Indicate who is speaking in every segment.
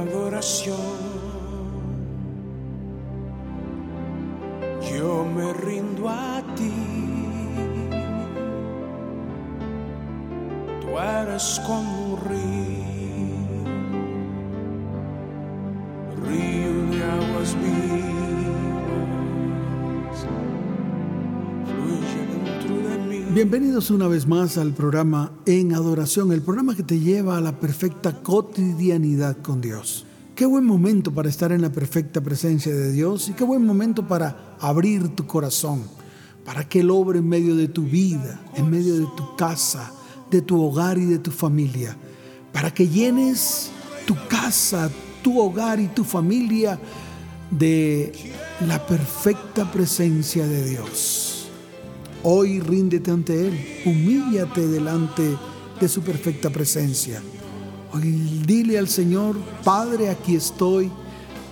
Speaker 1: adoración. Yo me rindo a ti. Tú eres como un río,
Speaker 2: Bienvenidos una vez más al programa En Adoración, el programa que te lleva a la perfecta cotidianidad con Dios. Qué buen momento para estar en la perfecta presencia de Dios y qué buen momento para abrir tu corazón, para que Él obre en medio de tu vida, en medio de tu casa, de tu hogar y de tu familia, para que llenes tu casa, tu hogar y tu familia de la perfecta presencia de Dios. Hoy ríndete ante Él, humíllate delante de su perfecta presencia. Hoy dile al Señor, Padre, aquí estoy.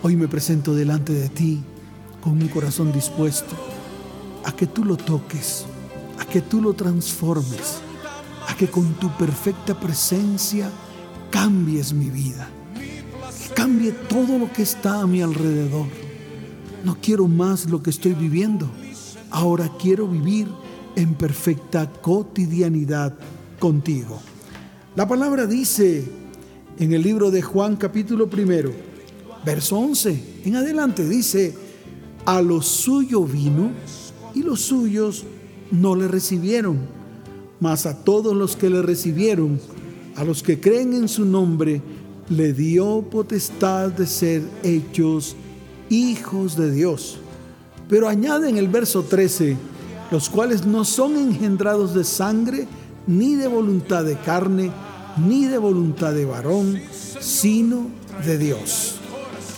Speaker 2: Hoy me presento delante de ti con mi corazón dispuesto a que tú lo toques, a que tú lo transformes, a que con tu perfecta presencia cambies mi vida, que cambie todo lo que está a mi alrededor. No quiero más lo que estoy viviendo. Ahora quiero vivir en perfecta cotidianidad contigo. La palabra dice en el libro de Juan capítulo primero, verso 11, en adelante dice, a lo suyo vino y los suyos no le recibieron, mas a todos los que le recibieron, a los que creen en su nombre, le dio potestad de ser hechos hijos de Dios. Pero añade en el verso 13, los cuales no son engendrados de sangre, ni de voluntad de carne, ni de voluntad de varón, sino de Dios.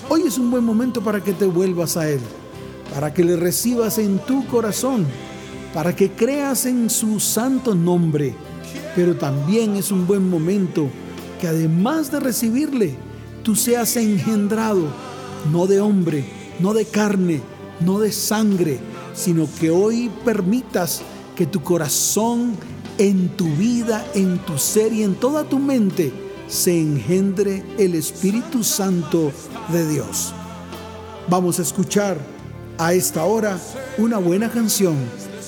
Speaker 2: Hoy es un buen momento para que te vuelvas a Él, para que le recibas en tu corazón, para que creas en su santo nombre. Pero también es un buen momento que además de recibirle, tú seas engendrado, no de hombre, no de carne, no de sangre, sino que hoy permitas que tu corazón en tu vida, en tu ser y en toda tu mente se engendre el Espíritu Santo de Dios. Vamos a escuchar a esta hora una buena canción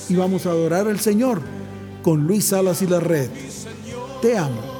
Speaker 2: y vamos a adorar al Señor con Luis Salas y la Red. Te amo.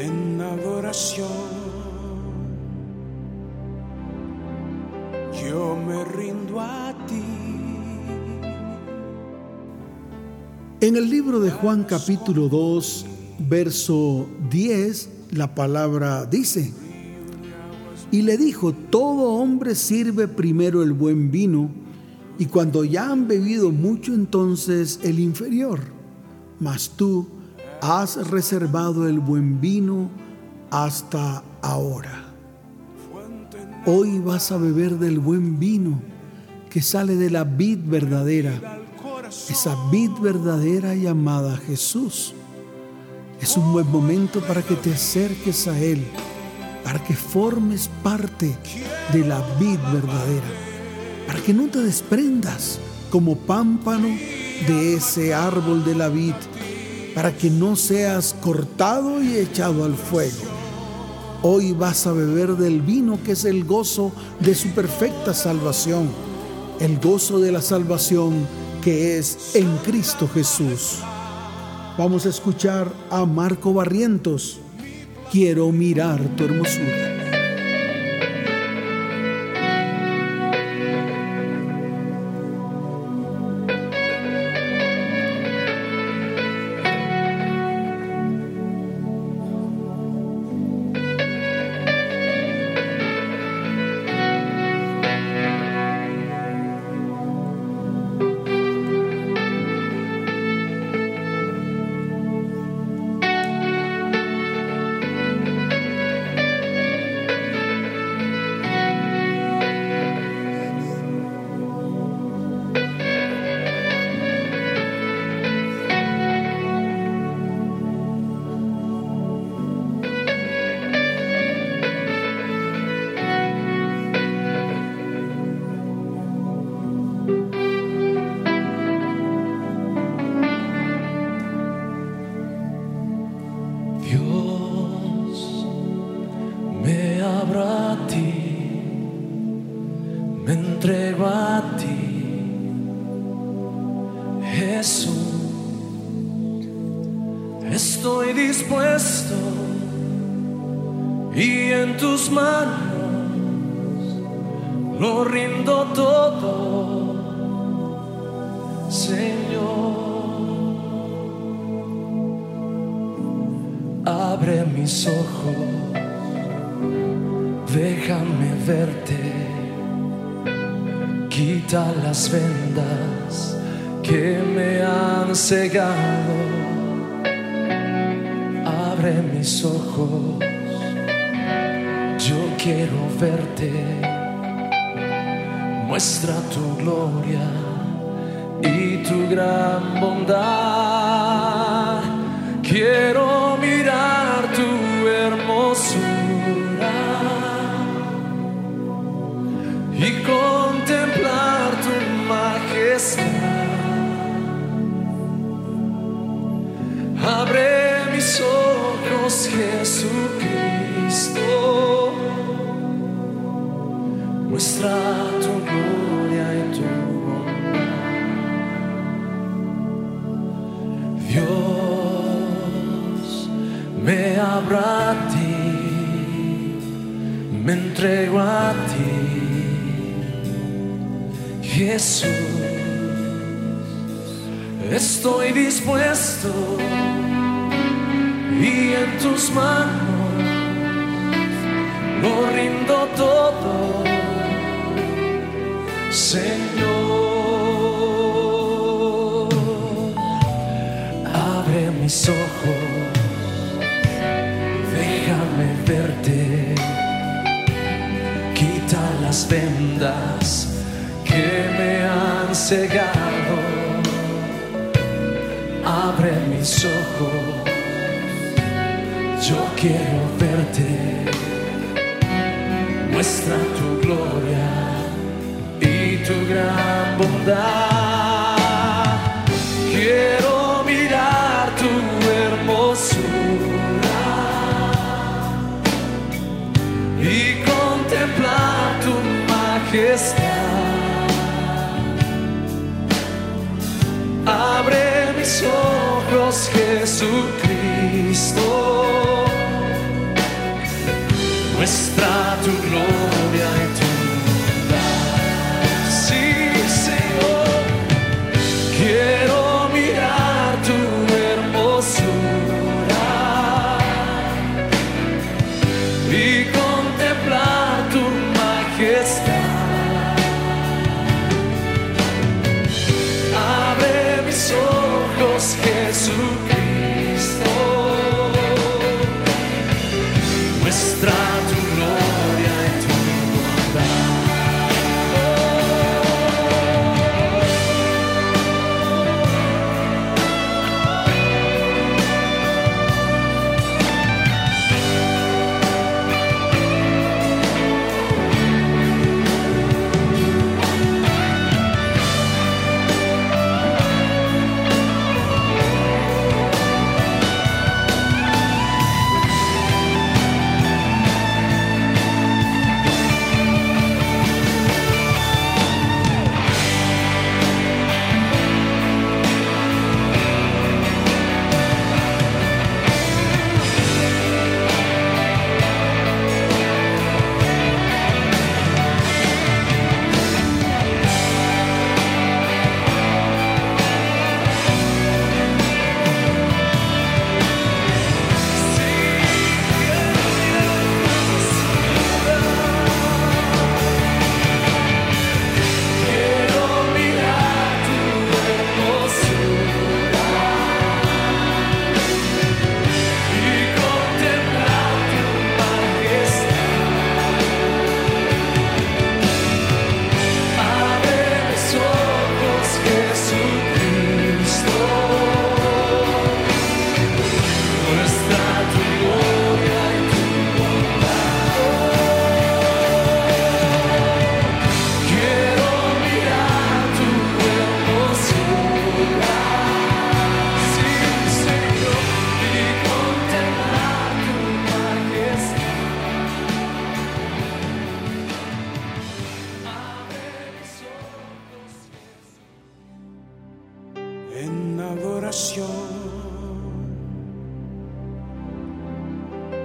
Speaker 3: en adoración. Yo me rindo a ti.
Speaker 2: En el libro de Juan capítulo 2, verso 10, la palabra dice, y le dijo, todo hombre sirve primero el buen vino, y cuando ya han bebido mucho entonces el inferior, mas tú has reservado el buen vino hasta ahora. Hoy vas a beber del buen vino que sale de la vid verdadera esa vid verdadera llamada Jesús. Es un buen momento para que te acerques a Él, para que formes parte de la vid verdadera, para que no te desprendas como pámpano de ese árbol de la vid, para que no seas cortado y echado al fuego. Hoy vas a beber del vino que es el gozo de su perfecta salvación, el gozo de la salvación que es en Cristo Jesús. Vamos a escuchar a Marco Barrientos. Quiero mirar tu hermosura.
Speaker 4: Muestra tu gloria y tu gran bondad. Quiero mirar tu hermosura y contemplar tu majestad. Muestra tu gloria y tu bondad. Dios, me abra a ti, me entrego a ti. Jesús, estoy dispuesto y en tus manos lo rindo todo, Señor. Abre mis ojos, déjame verte, quita las vendas que me han cegado, abre mis ojos yo quiero verte, muestra tu gloria tu gran bondad. Quiero mirar tu hermosura y contemplar tu majestad. Abre mis ojos, Jesucristo muestra tu gloria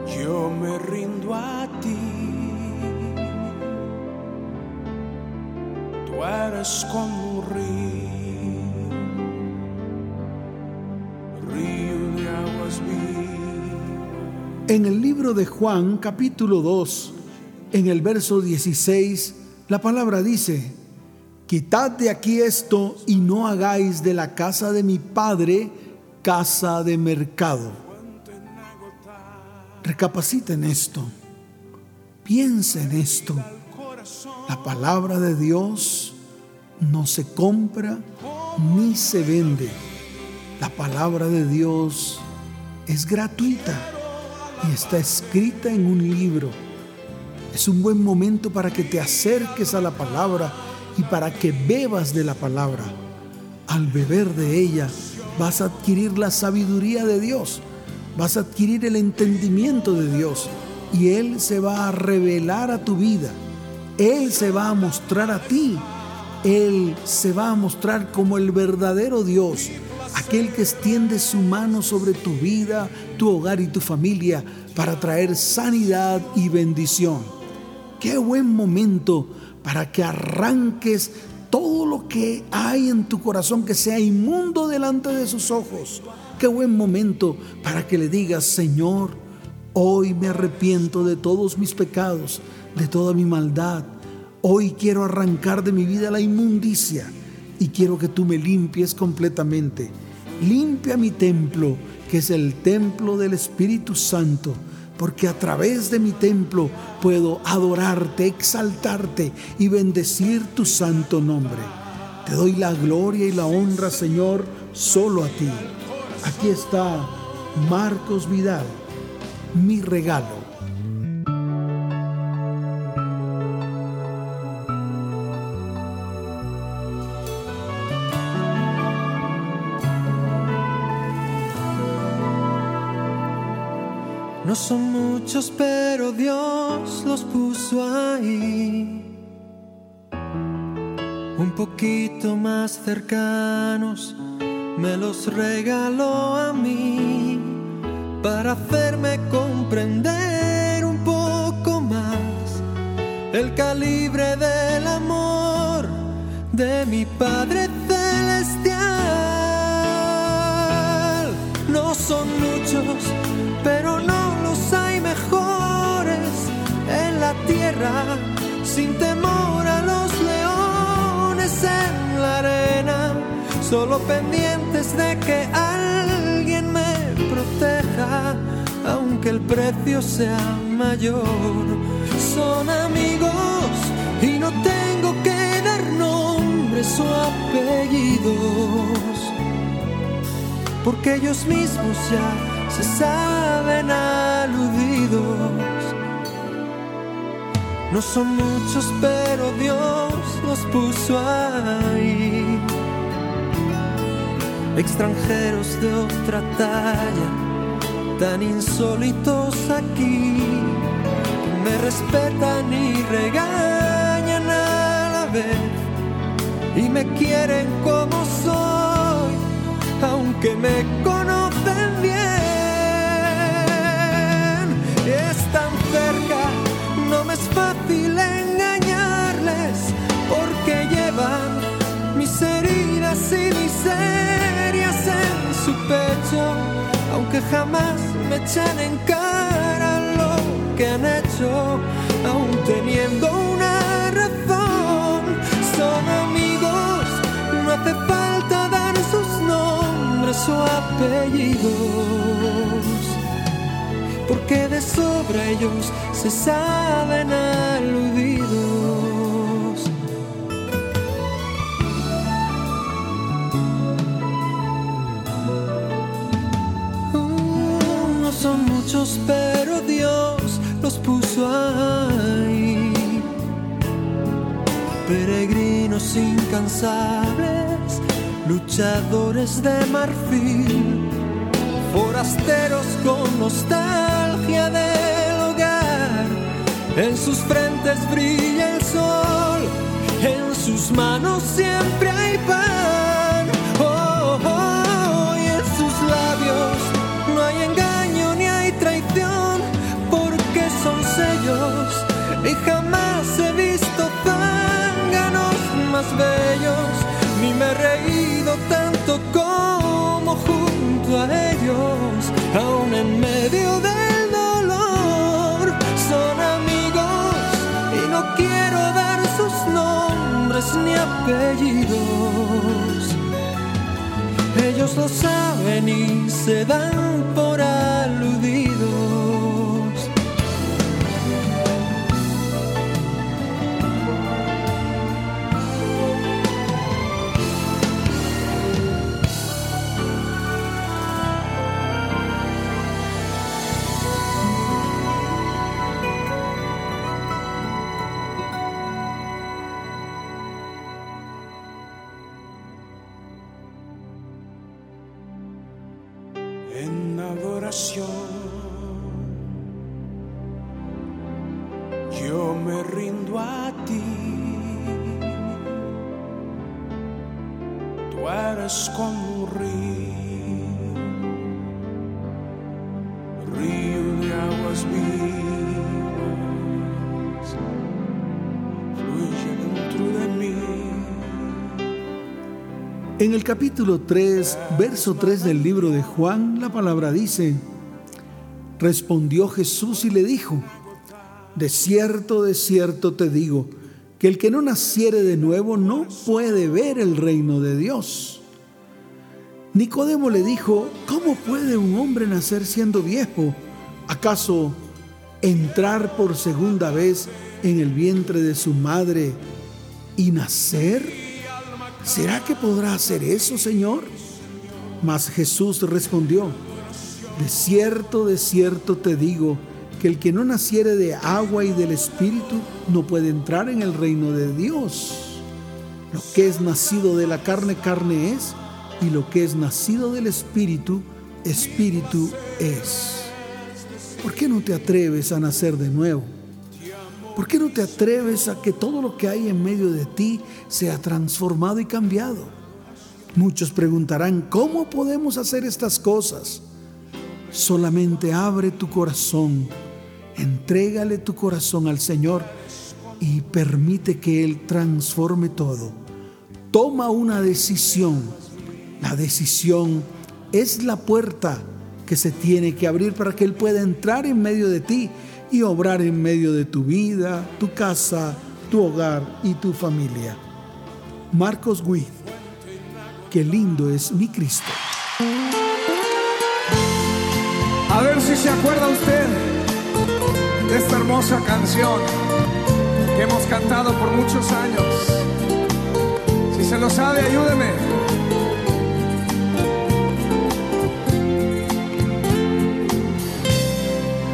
Speaker 1: Yo me rindo a ti. Tú eres como un río, río de aguas vivas.
Speaker 2: En el libro de Juan, capítulo 2, en el verso 16, la palabra dice, Quitad de aquí esto y no hagáis de la casa de mi padre casa de mercado. Recapacita en esto, piensa en esto. La palabra de Dios no se compra ni se vende. La palabra de Dios es gratuita y está escrita en un libro. Es un buen momento para que te acerques a la palabra y para que bebas de la palabra. Al beber de ella vas a adquirir la sabiduría de Dios, vas a adquirir el entendimiento de Dios y Él se va a revelar a tu vida. Él se va a mostrar a ti. Él se va a mostrar como el verdadero Dios, aquel que extiende su mano sobre tu vida, tu hogar y tu familia para traer sanidad y bendición. Qué buen momento para que arranques todo lo que hay en tu corazón que sea inmundo delante de sus ojos. Qué buen momento para que le digas, Señor, hoy me arrepiento de todos mis pecados, de toda mi maldad. Hoy quiero arrancar de mi vida la inmundicia y quiero que tú me limpies completamente. Limpia mi templo, que es el templo del Espíritu Santo porque a través de mi templo puedo adorarte, exaltarte y bendecir tu santo nombre. Te doy la gloria y la honra, Señor, solo a ti. Aquí está Marcos Vidal, mi regalo.
Speaker 3: No son muchos, pero Dios los puso ahí. Un poquito más cercanos, me los regaló a mí para hacerme comprender un poco más el calibre del amor de mi Padre Celestial. No son muchos, pero no los hay mejores en la tierra, sin temor a los solo pendientes de que alguien me proteja, aunque el precio sea mayor. Son amigos y no tengo que dar nombres o apellidos, porque ellos mismos ya se saben aludidos. No son muchos, pero Dios los puso ahí. Extranjeros de otra talla, tan insólitos aquí, me respetan y regañan a la vez. Y me quieren como soy, aunque me conocen aunque jamás me echan en cara lo que han hecho, aún teniendo una razón. Son amigos, no hace falta dar sus nombres o apellidos porque de sobra ellos se saben aludidos. Pero Dios los puso ahí. Peregrinos incansables, luchadores de marfil forasteros con nostalgia del hogar. En sus frentes brilla el sol, en sus manos siempre hay pan. Oh, oh, y en sus labios son sellos y jamás he visto zánganos más bellos, ni me he reído tanto como junto a ellos, aún en medio del dolor. Son amigos y no quiero dar sus nombres ni apellidos. Ellos lo saben y se dan
Speaker 1: En
Speaker 2: el capítulo 3, verso 3 del libro de Juan, la palabra dice, respondió Jesús y le dijo, de cierto, de cierto te digo, que el que no naciere de nuevo no puede ver el reino de Dios. Nicodemo le dijo, ¿cómo puede un hombre nacer siendo viejo? ¿Acaso entrar por segunda vez en el vientre de su madre y nacer? ¿Será que podrá hacer eso, Señor? Mas Jesús respondió, de cierto, de cierto te digo, que el que no naciere de agua y del Espíritu no puede entrar en el reino de Dios. Lo que es nacido de la carne, carne es, y lo que es nacido del Espíritu, Espíritu es. ¿Por qué no te atreves a nacer de nuevo? ¿Por qué no te atreves a que todo lo que hay en medio de ti sea transformado y cambiado? Muchos preguntarán, ¿cómo podemos hacer estas cosas? Solamente abre tu corazón, entrégale tu corazón al Señor y permite que Él transforme todo. Toma una decisión. La decisión es la puerta que se tiene que abrir para que Él pueda entrar en medio de ti y obrar en medio de tu vida, tu casa, tu hogar y tu familia. Marcos Witt. qué lindo es mi Cristo.
Speaker 1: A ver si se acuerda usted de esta hermosa canción que hemos cantado por muchos años. Si se lo sabe, ayúdeme.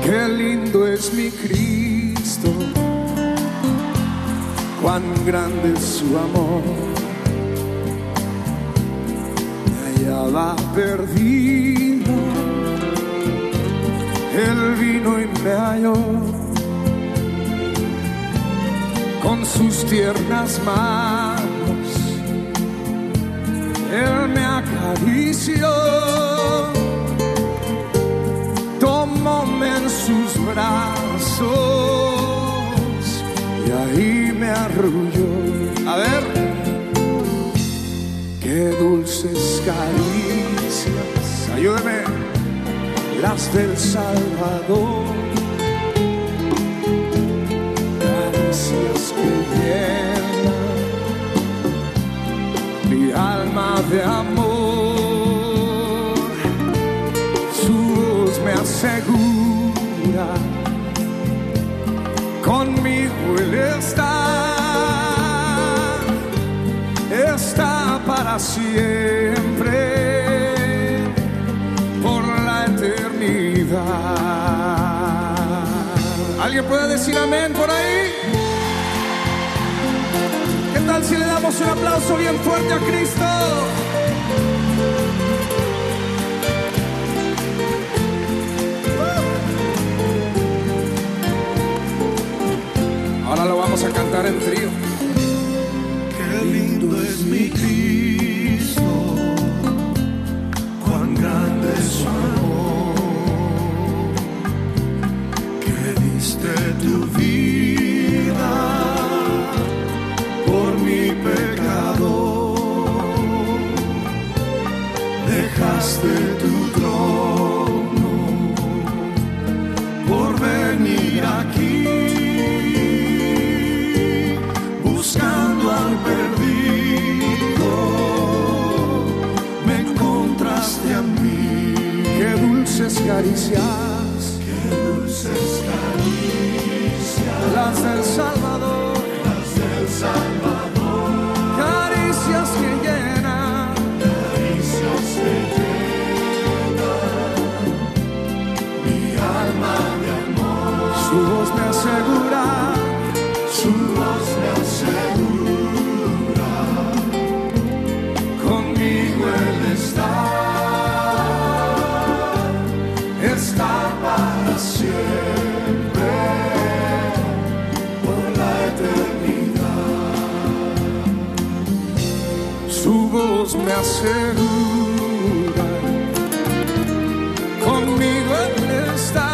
Speaker 1: Qué lindo es mi Cristo, cuán grande es su amor. Me hallaba perdido, él vino y me halló con sus tiernas manos. Él me acarició, tomóme en sus brazos y ahí me arrulló. A ver, qué dulces caricias, ayúdeme, las del Salvador. Caricias que llenan mi alma de amor. Asegura, conmigo Él está, está para siempre, por la eternidad. ¿Alguien puede decir amén por ahí? ¿Qué tal si le damos un aplauso bien fuerte a Cristo? Ahora lo vamos a cantar en trío.
Speaker 3: Qué lindo es mi Cristo, cuán grande es su amor, que diste tu vida
Speaker 1: caricias,
Speaker 3: Qué dulces caricias,
Speaker 1: las del me asegura,
Speaker 3: conmigo Él está,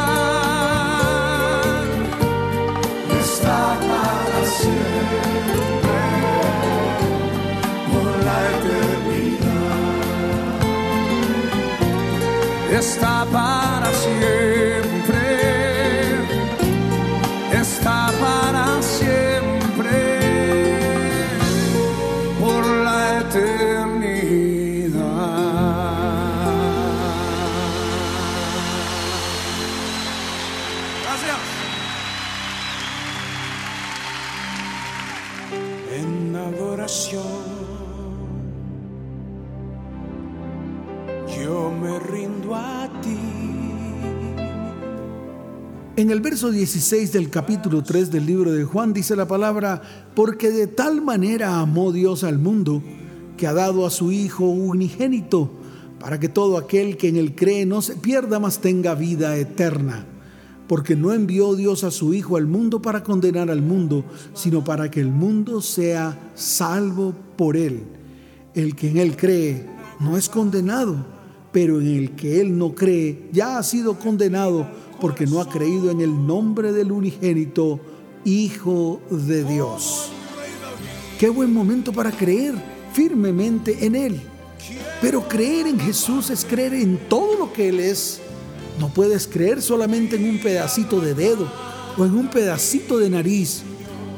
Speaker 3: Está para siempre, por la eternidad.
Speaker 1: está
Speaker 3: para
Speaker 2: En el verso 16 del capítulo 3 del libro de Juan dice la palabra, porque de tal manera amó Dios al mundo, que ha dado a su Hijo unigénito, para que todo aquel que en él cree no se pierda, mas tenga vida eterna. Porque no envió Dios a su Hijo al mundo para condenar al mundo, sino para que el mundo sea salvo por él. El que en él cree no es condenado, pero en el que él no cree ya ha sido condenado porque no ha creído en el nombre del unigénito Hijo de Dios. Qué buen momento para creer firmemente en Él. Pero creer en Jesús es creer en todo lo que Él es. No puedes creer solamente en un pedacito de dedo o en un pedacito de nariz.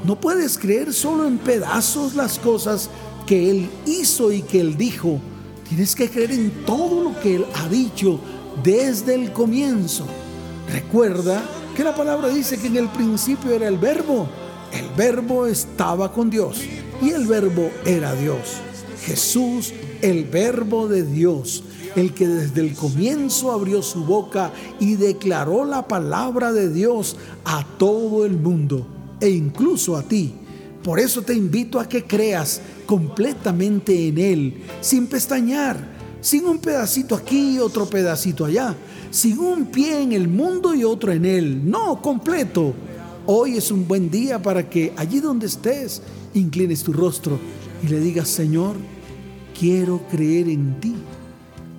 Speaker 2: No puedes creer solo en pedazos las cosas que Él hizo y que Él dijo, Tienes que creer en todo lo que Él ha dicho desde el comienzo. Recuerda que la palabra dice que en el principio era el verbo. El verbo estaba con Dios y el verbo era Dios. Jesús, el verbo de Dios, el que desde el comienzo abrió su boca y declaró la palabra de Dios a todo el mundo e incluso a ti. Por eso te invito a que creas completamente en Él, sin pestañear, sin un pedacito aquí y otro pedacito allá, sin un pie en el mundo y otro en Él, no, completo. Hoy es un buen día para que allí donde estés, inclines tu rostro y le digas, Señor, quiero creer en ti.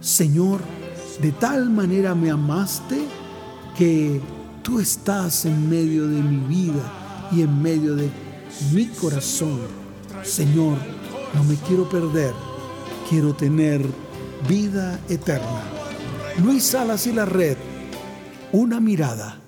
Speaker 2: Señor, de tal manera me amaste que tú estás en medio de mi vida y en medio de mi corazón. Señor, no me quiero perder, quiero tener vida eterna. Luis Salas y la red, una mirada.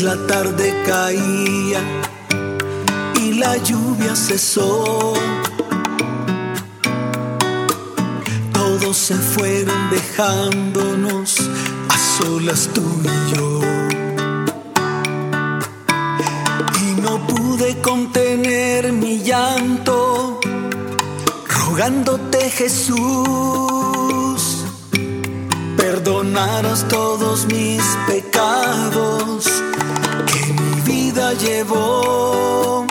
Speaker 5: La tarde caía y la lluvia cesó. Todos se fueron dejándonos a solas tú y yo. Y no pude contener mi llanto, rogándote Jesús, perdonaras todos mis pecados llevó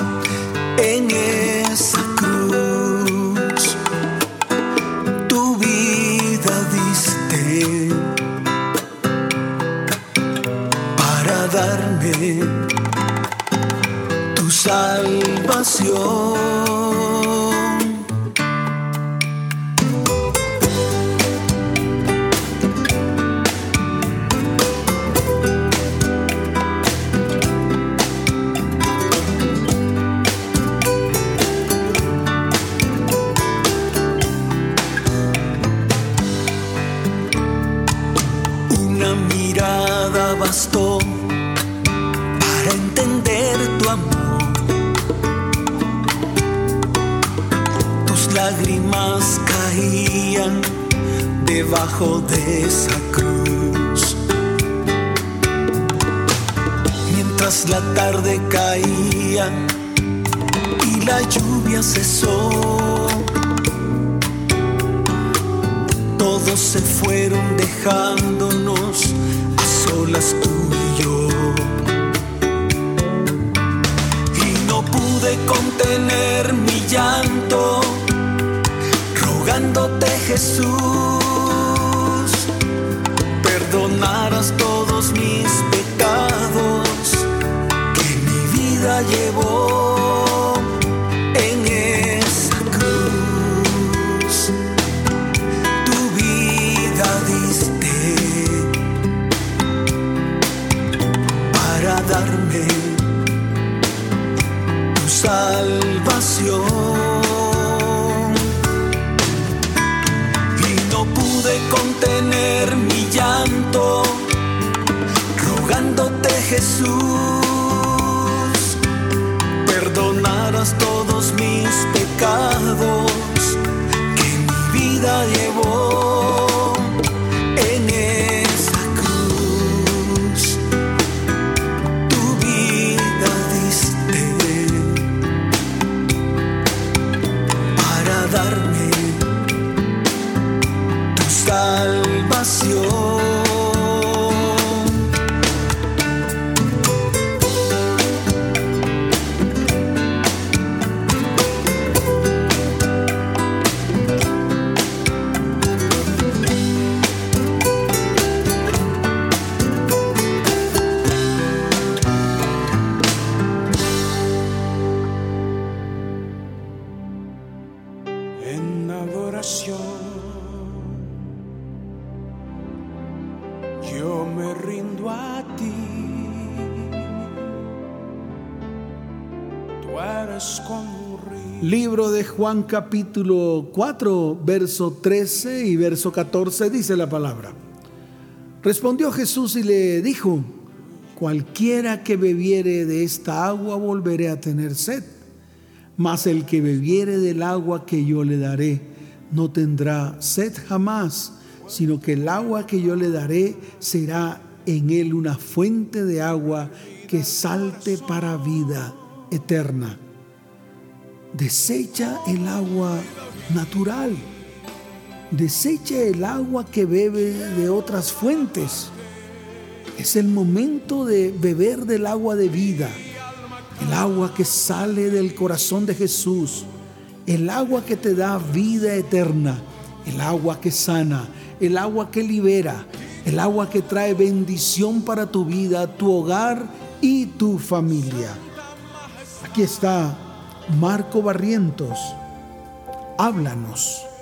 Speaker 5: en esa cruz. Tu vida diste para darme tu salvación. Debajo de esa cruz. Mientras la tarde caía y la lluvia cesó, todos se fueron dejándonos a solas tú y yo. Y no pude contener mi llanto rogándote Jesús todos mis pecados que mi vida llevó en esa cruz. Tu vida diste para darme tu salvación. Jesús, perdonaras todos mis pecados
Speaker 2: Juan capítulo 4, verso 13 y verso 14 dice la palabra. Respondió Jesús y le dijo, cualquiera que bebiere de esta agua volveré a tener sed, mas el que bebiere del agua que yo le daré no tendrá sed jamás, sino que el agua que yo le daré será en él una fuente de agua que salte para vida eterna desecha el agua natural, desecha el agua que bebe de otras fuentes. Es el momento de beber del agua de vida, el agua que sale del corazón de Jesús, el agua que te da vida eterna, el agua que sana, el agua que libera, el agua que trae bendición para tu vida, tu hogar y tu familia. Aquí está Marco Barrientos, háblanos.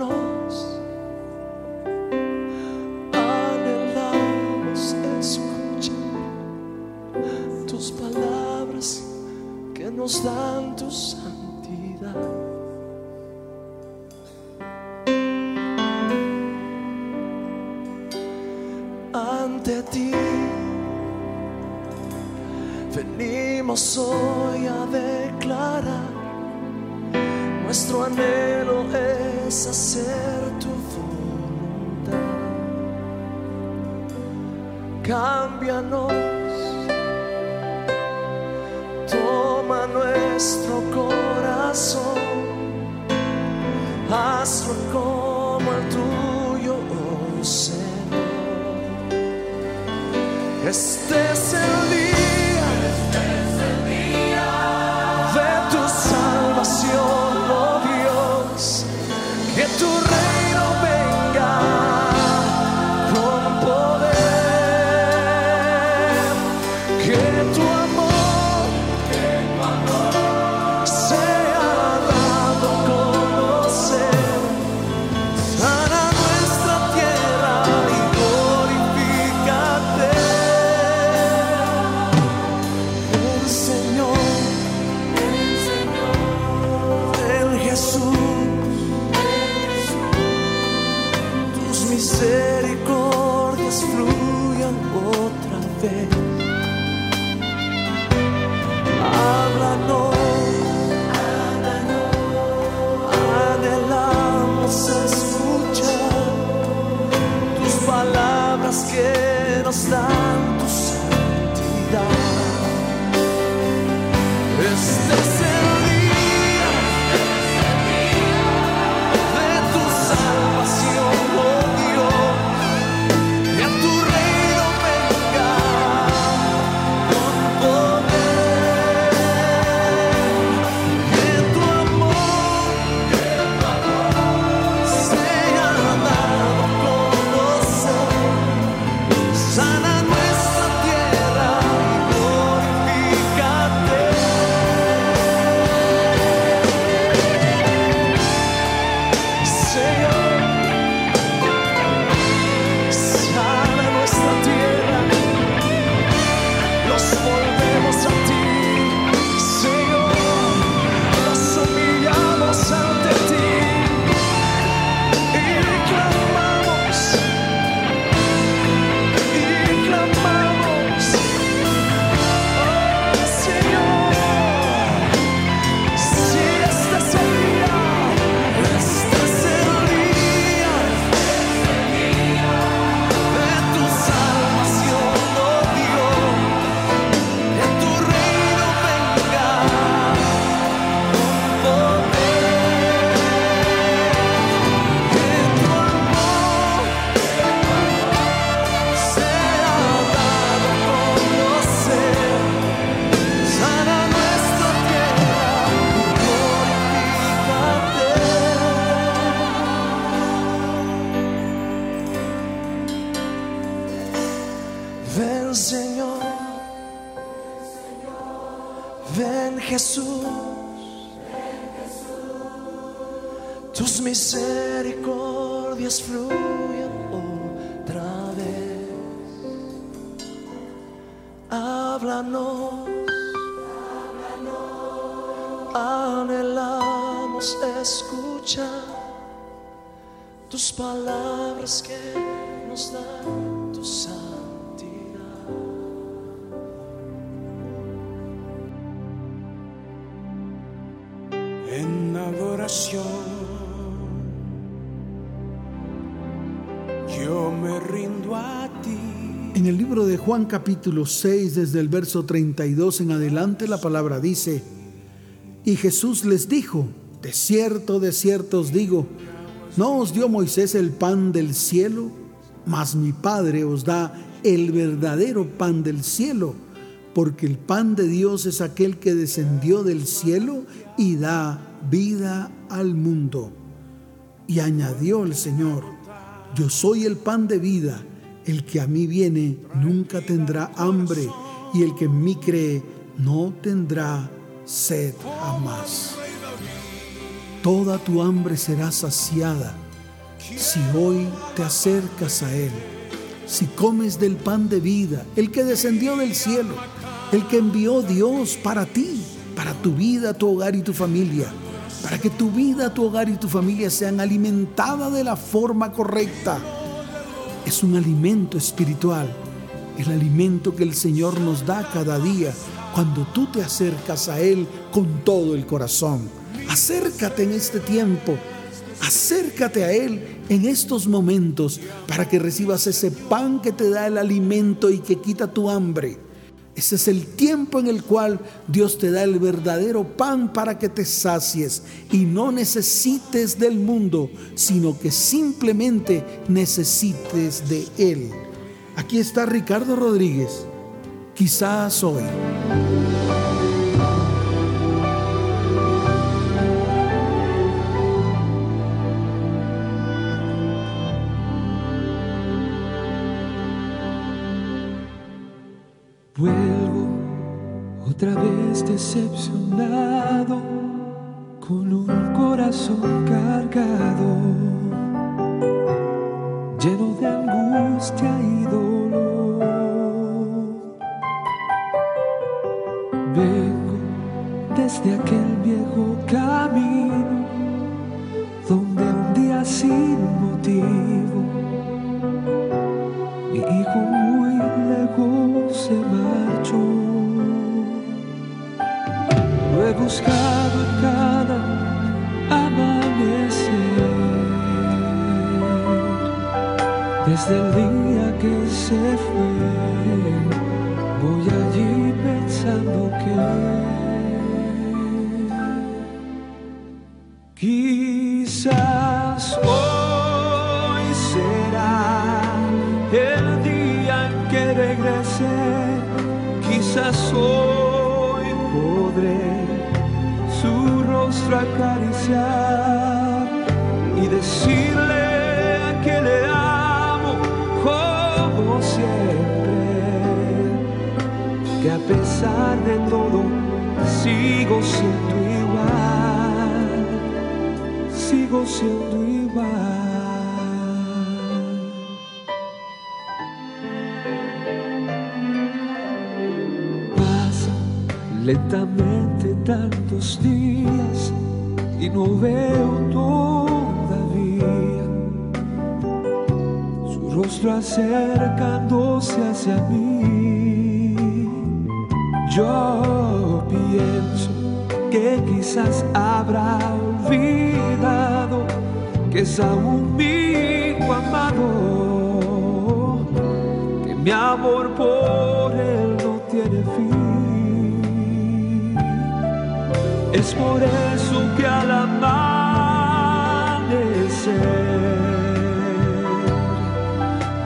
Speaker 4: Háblanos, anhelamos escuchar tus palabras que nos dan tu misericordias fluyen otra vez. Háblanos, anhelamos escuchar tus palabras que nos dan tu santidad.
Speaker 2: Capítulo 6, desde el verso 32 en adelante, la palabra dice, y Jesús les dijo, de cierto, de cierto os digo, ¿no os dio Moisés el pan del cielo? Mas mi Padre os da el verdadero pan del cielo, porque el pan de Dios es aquel que descendió del cielo y da vida al mundo. Y añadió el Señor, yo soy el pan de vida, el que a mí viene nunca tendrá hambre, y el que en mí cree no tendrá sed jamás. Toda tu hambre será saciada si hoy te acercas a Él, si comes del pan de vida, el que descendió del cielo, el que envió Dios para ti, para tu vida, tu hogar y tu familia, para que tu vida, tu hogar y tu familia sean alimentadas de la forma correcta. Es un alimento espiritual, el alimento que el Señor nos da cada día cuando tú te acercas a Él con todo el corazón. Acércate en este tiempo, acércate a Él en estos momentos para que recibas ese pan que te da el alimento y que quita tu hambre. Ese es el tiempo en el cual Dios te da el verdadero pan para que te sacies y no necesites del mundo, sino que simplemente necesites de Él. Aquí está Ricardo Rodríguez. Quizás hoy.
Speaker 4: Vuelvo otra vez decepcionado con un corazón cargado, lleno de angustia y dolor. Vengo desde aquel viejo camino donde un día sin motivo mi hijo muy lejos se marchó. Buscado cada amanecer. Desde el día que se fue, voy allí pensando que y decirle que le amo como siempre, que a pesar de todo sigo siendo igual, sigo siendo igual. Lentamente tantos días y no veo todavía su rostro acercándose hacia mí. Yo pienso que quizás habrá olvidado que es aún mi amado, que mi amor por él no tiene Es por eso que al amanecer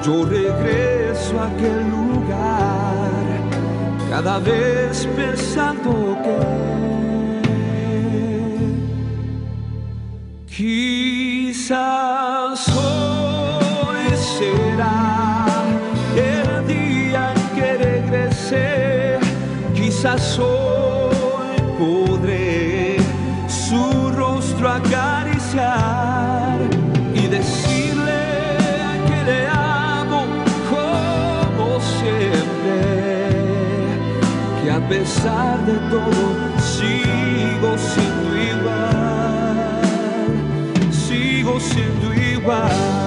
Speaker 4: yo regreso a aquel lugar, cada vez pensando que quizás hoy será el día en hoy a pesar de todo sigo siendo igual, sigo siendo igual.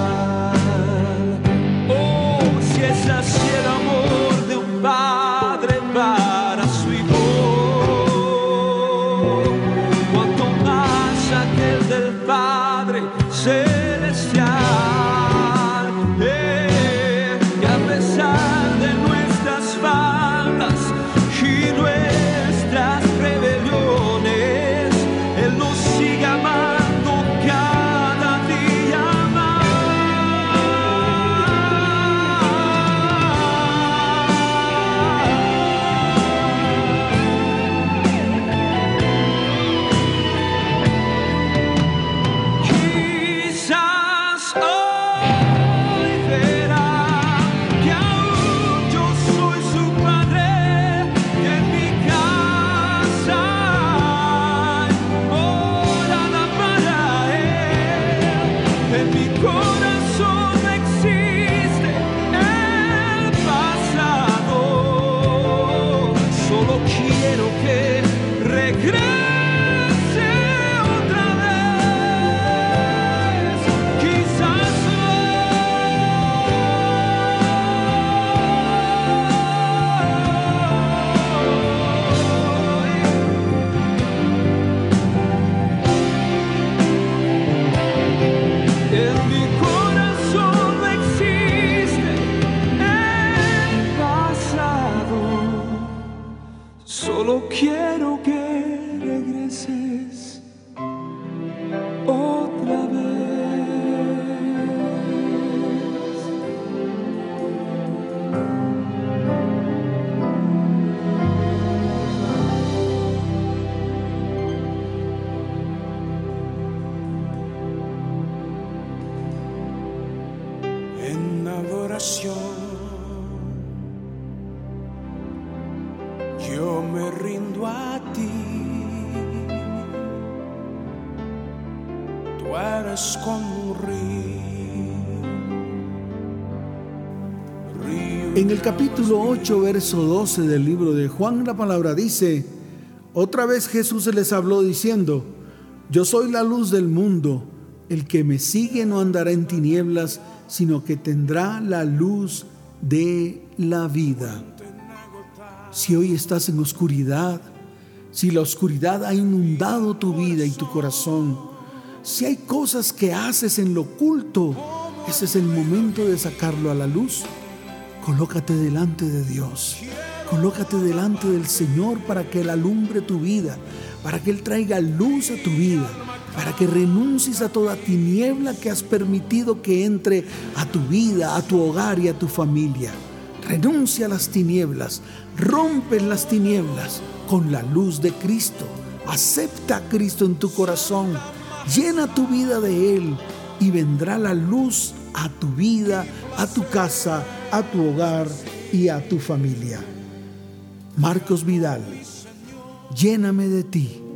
Speaker 4: En el
Speaker 2: capítulo 8, verso 12 del libro de Juan, la palabra dice, otra vez Jesús les habló diciendo, yo soy la luz del mundo, el que me sigue no andará en tinieblas, sino que tendrá la luz de la vida. Si hoy estás en oscuridad, si la oscuridad ha inundado tu vida y tu corazón, si hay cosas que haces en lo oculto, ese es el momento de sacarlo a la luz. Colócate delante de Dios. Colócate delante del Señor para que Él alumbre tu vida, para que Él traiga luz a tu vida, para que renuncies a toda tiniebla que has permitido que entre a tu vida, a tu hogar y a tu familia. Renuncia a las tinieblas, rompe las tinieblas con la luz de Cristo. Acepta a Cristo en tu corazón, llena tu vida de Él y vendrá la luz a tu vida, a tu casa, a tu hogar y a tu familia. Marcos Vidal, lléname de ti.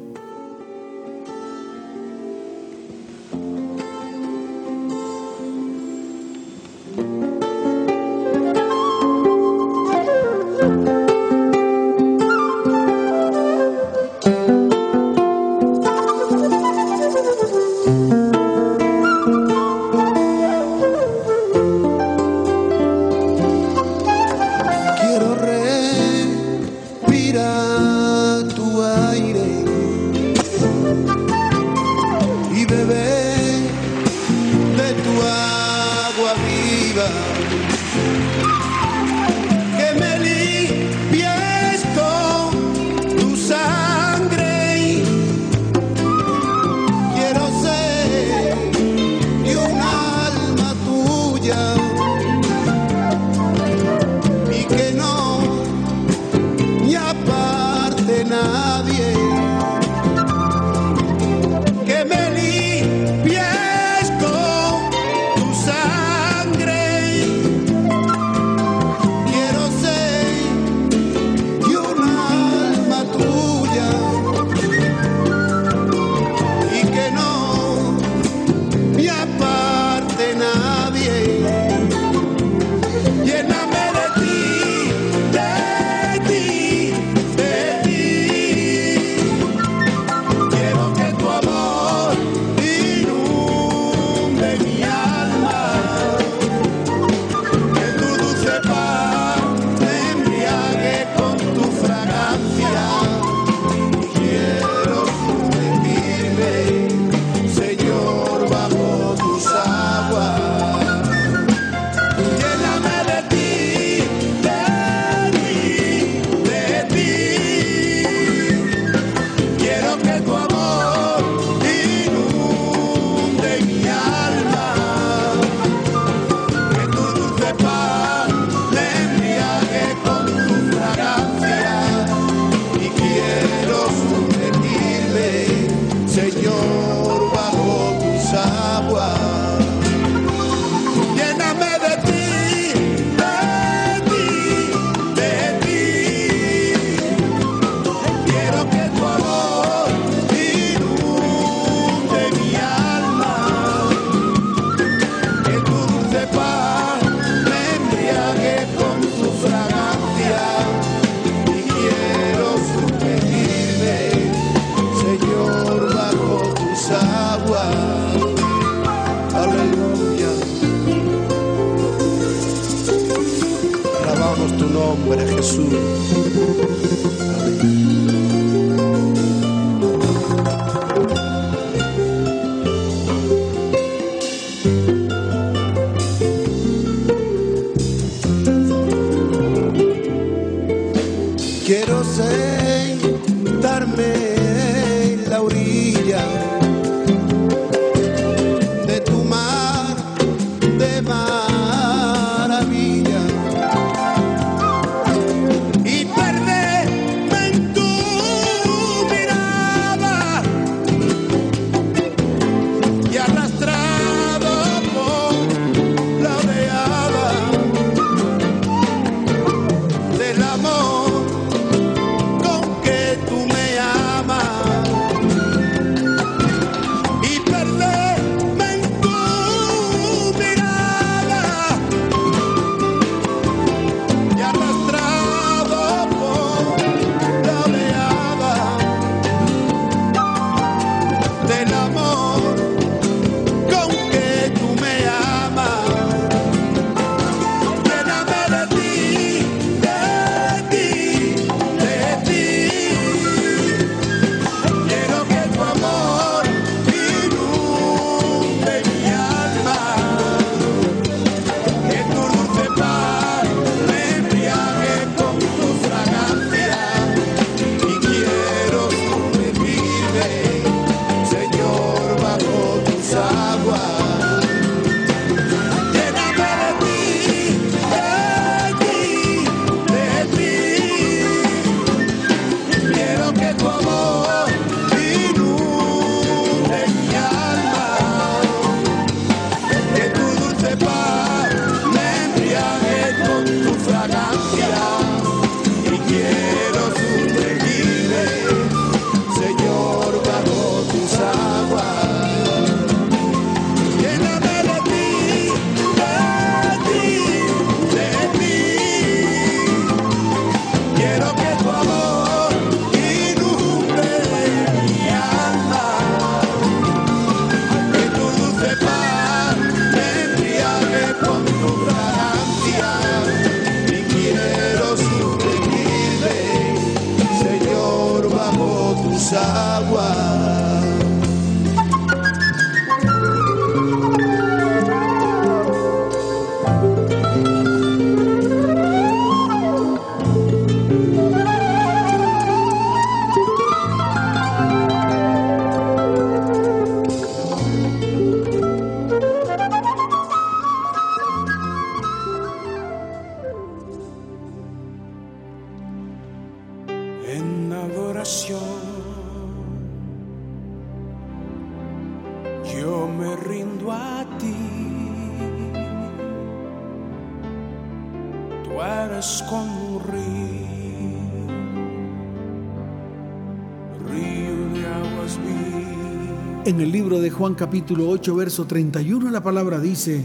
Speaker 2: Juan capítulo 8, verso 31, la palabra dice,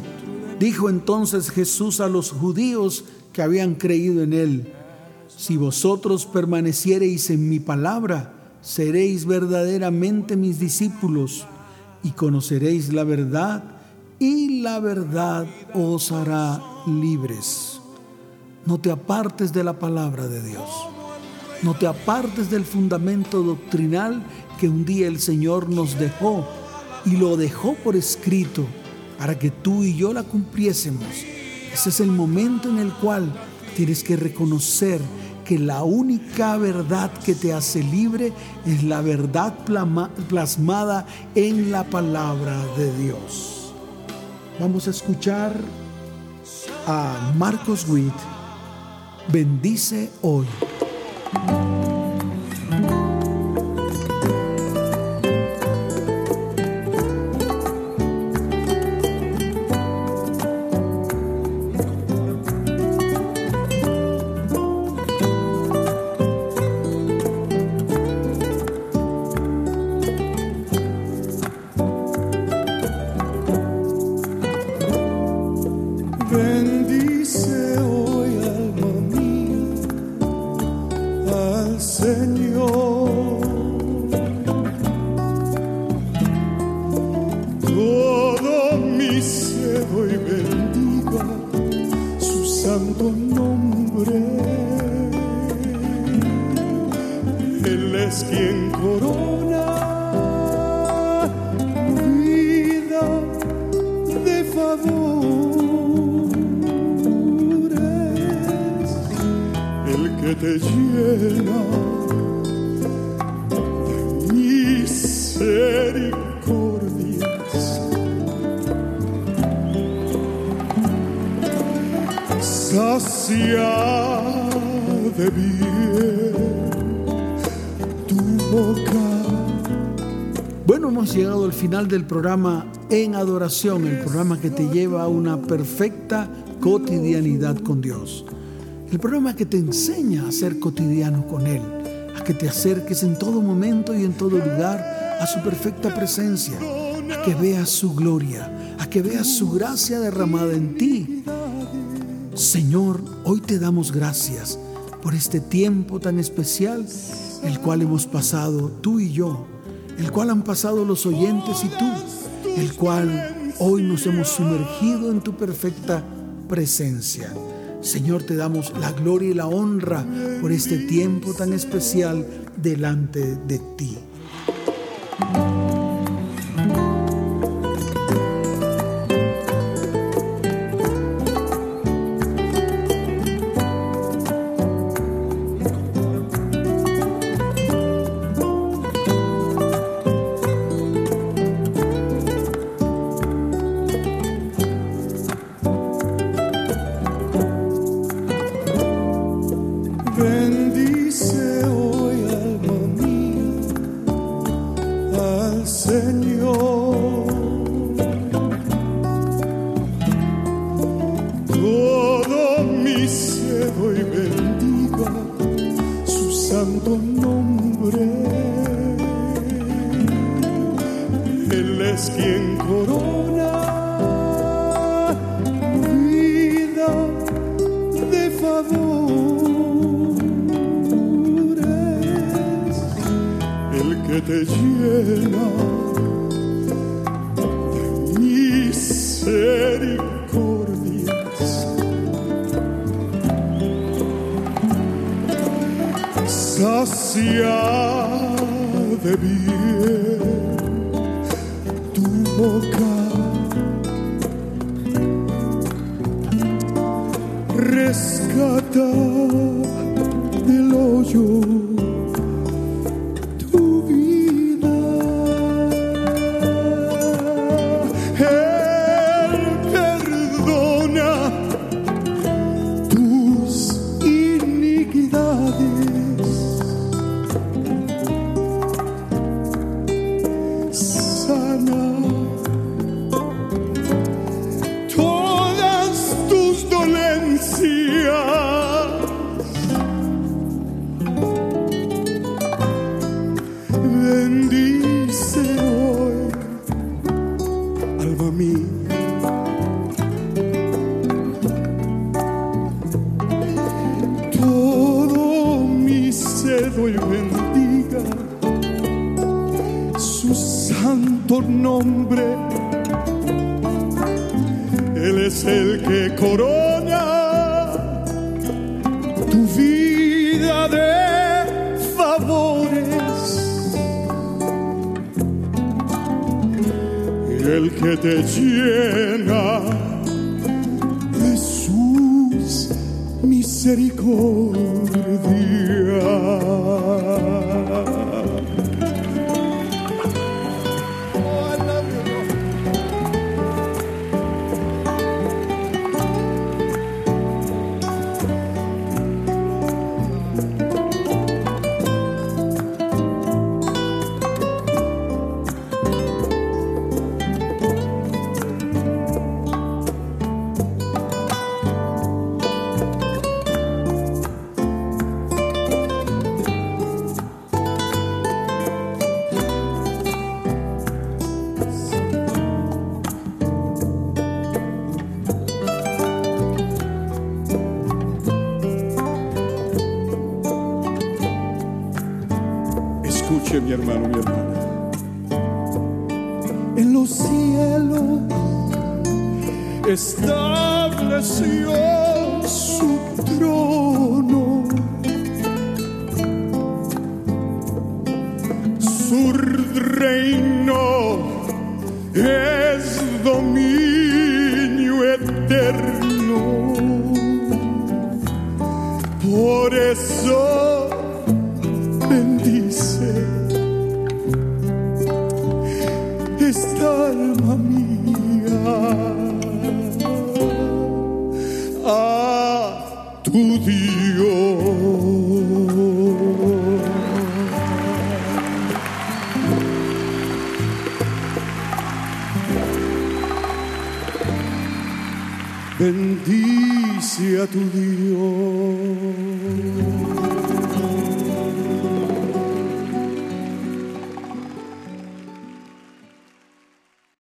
Speaker 2: dijo entonces Jesús a los judíos que habían creído en él, si vosotros permaneciereis en mi palabra, seréis verdaderamente mis discípulos y conoceréis la verdad y la verdad os hará libres. No te apartes de la palabra de Dios. No te apartes del fundamento doctrinal que un día el Señor nos dejó y lo dejó por escrito para que tú y yo la cumpliésemos. Ese es el momento en el cual tienes que reconocer que la única verdad que te hace libre es la verdad plasmada en la palabra de Dios. Vamos a escuchar a Marcos Witt. Bendice hoy.
Speaker 6: Te llena de misericordias. Sacia de bien tu boca.
Speaker 2: Bueno, hemos llegado al final del programa En Adoración, el programa que te lleva a una perfecta cotidianidad con Dios. El programa que te enseña a ser cotidiano con Él, a que te acerques en todo momento y en todo lugar a su perfecta presencia, a que veas su gloria, a que veas su gracia derramada en ti. Señor, hoy te damos gracias por este tiempo tan especial, el cual hemos pasado tú y yo el cual han pasado los oyentes y tú, el cual hoy nos hemos sumergido en tu perfecta presencia. Señor, te damos la gloria y la honra por este tiempo tan especial delante de ti.
Speaker 6: Te llena de misericordias. Sacia de bien tu boca. Rescata